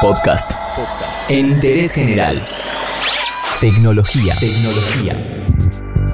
Podcast. En interés general. Tecnología. Tecnología.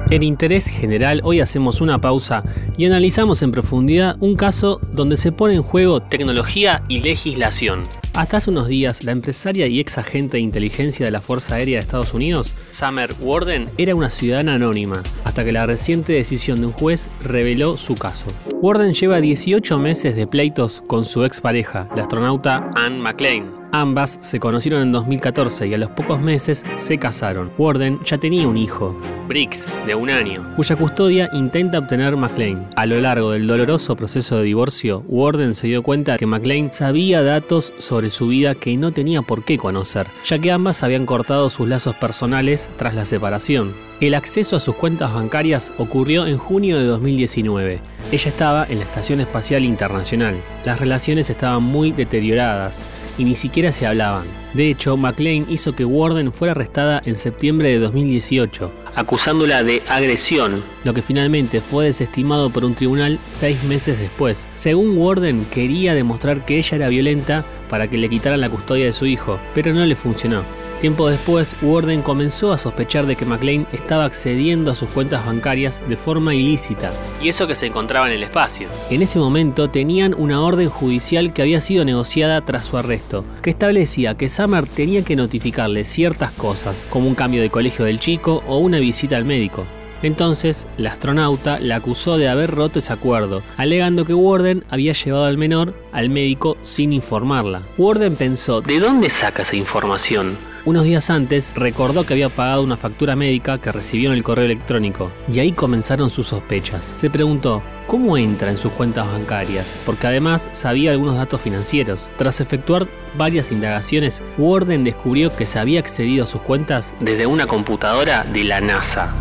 En Interés General hoy hacemos una pausa y analizamos en profundidad un caso donde se pone en juego tecnología y legislación. Hasta hace unos días, la empresaria y ex agente de inteligencia de la Fuerza Aérea de Estados Unidos, Summer Warden, era una ciudadana anónima, hasta que la reciente decisión de un juez reveló su caso. Warden lleva 18 meses de pleitos con su expareja, la astronauta Anne McLean, Ambas se conocieron en 2014 y a los pocos meses se casaron. Warden ya tenía un hijo, Briggs, de un año, cuya custodia intenta obtener McLean. A lo largo del doloroso proceso de divorcio, Warden se dio cuenta que McLean sabía datos sobre su vida que no tenía por qué conocer, ya que ambas habían cortado sus lazos personales tras la separación. El acceso a sus cuentas bancarias ocurrió en junio de 2019. Ella estaba en la Estación Espacial Internacional. Las relaciones estaban muy deterioradas y ni siquiera se hablaban. De hecho, McLean hizo que Warden fuera arrestada en septiembre de 2018, acusándola de agresión, lo que finalmente fue desestimado por un tribunal seis meses después. Según Warden, quería demostrar que ella era violenta para que le quitaran la custodia de su hijo, pero no le funcionó. Tiempo después, Warden comenzó a sospechar de que McLean estaba accediendo a sus cuentas bancarias de forma ilícita, y eso que se encontraba en el espacio. En ese momento tenían una orden judicial que había sido negociada tras su arresto, que establecía que Summer tenía que notificarle ciertas cosas, como un cambio de colegio del chico o una visita al médico. Entonces, la astronauta la acusó de haber roto ese acuerdo, alegando que Warden había llevado al menor al médico sin informarla. Warden pensó, ¿de dónde saca esa información? Unos días antes recordó que había pagado una factura médica que recibió en el correo electrónico, y ahí comenzaron sus sospechas. Se preguntó, ¿cómo entra en sus cuentas bancarias? Porque además sabía algunos datos financieros. Tras efectuar varias indagaciones, Warden descubrió que se había accedido a sus cuentas desde una computadora de la NASA.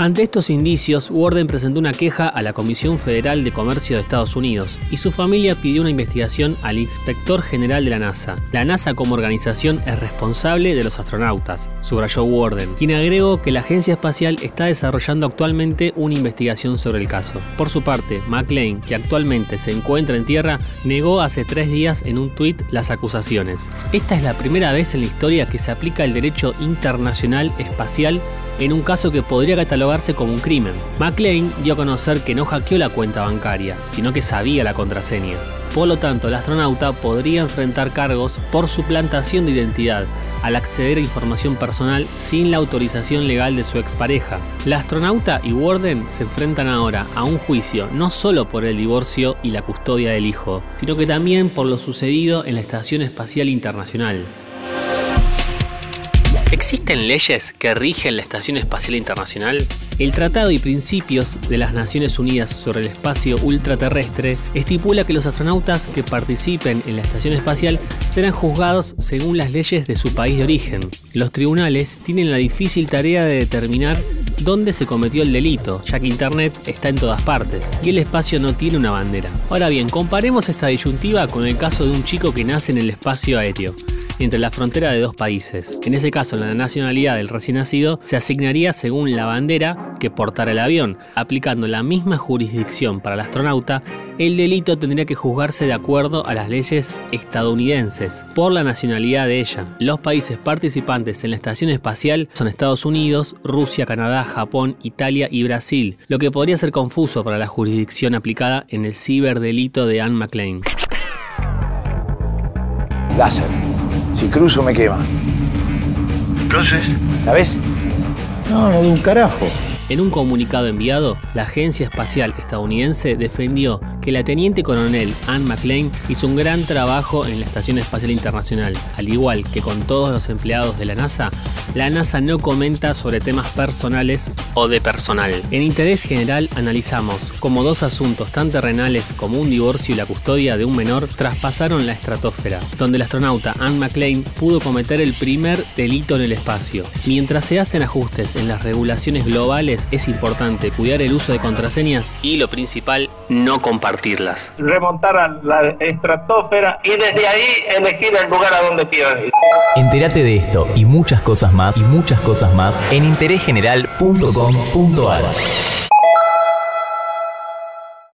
Ante estos indicios, Warden presentó una queja a la Comisión Federal de Comercio de Estados Unidos y su familia pidió una investigación al inspector general de la NASA. La NASA como organización es responsable de los astronautas, subrayó Warden, quien agregó que la agencia espacial está desarrollando actualmente una investigación sobre el caso. Por su parte, McLean, que actualmente se encuentra en tierra, negó hace tres días en un tuit las acusaciones. Esta es la primera vez en la historia que se aplica el derecho internacional espacial en un caso que podría como un crimen. McLean dio a conocer que no hackeó la cuenta bancaria, sino que sabía la contraseña. Por lo tanto, el astronauta podría enfrentar cargos por suplantación de identidad al acceder a información personal sin la autorización legal de su expareja. La astronauta y Warden se enfrentan ahora a un juicio no solo por el divorcio y la custodia del hijo, sino que también por lo sucedido en la Estación Espacial Internacional. ¿Existen leyes que rigen la Estación Espacial Internacional? El Tratado y Principios de las Naciones Unidas sobre el Espacio Ultraterrestre estipula que los astronautas que participen en la Estación Espacial serán juzgados según las leyes de su país de origen. Los tribunales tienen la difícil tarea de determinar dónde se cometió el delito, ya que Internet está en todas partes y el espacio no tiene una bandera. Ahora bien, comparemos esta disyuntiva con el caso de un chico que nace en el espacio aéreo entre la frontera de dos países. En ese caso, la nacionalidad del recién nacido se asignaría según la bandera que portara el avión. Aplicando la misma jurisdicción para el astronauta, el delito tendría que juzgarse de acuerdo a las leyes estadounidenses por la nacionalidad de ella. Los países participantes en la estación espacial son Estados Unidos, Rusia, Canadá, Japón, Italia y Brasil, lo que podría ser confuso para la jurisdicción aplicada en el ciberdelito de Anne McLean. Si cruzo me quema. Entonces, ¿La ves? No, no de un carajo. En un comunicado enviado, la Agencia Espacial Estadounidense defendió que la teniente coronel Anne McLean hizo un gran trabajo en la Estación Espacial Internacional. Al igual que con todos los empleados de la NASA, la NASA no comenta sobre temas personales o de personal. En interés general analizamos cómo dos asuntos tan terrenales como un divorcio y la custodia de un menor traspasaron la estratosfera, donde el astronauta Anne McLean pudo cometer el primer delito en el espacio. Mientras se hacen ajustes en las regulaciones globales, es importante cuidar el uso de contraseñas y lo principal, no compartirlas. remontar a la estratosfera y desde ahí elegir el lugar a donde quieran ir. Entérate de esto y muchas cosas más y muchas cosas más en interésgeneral.com.ar.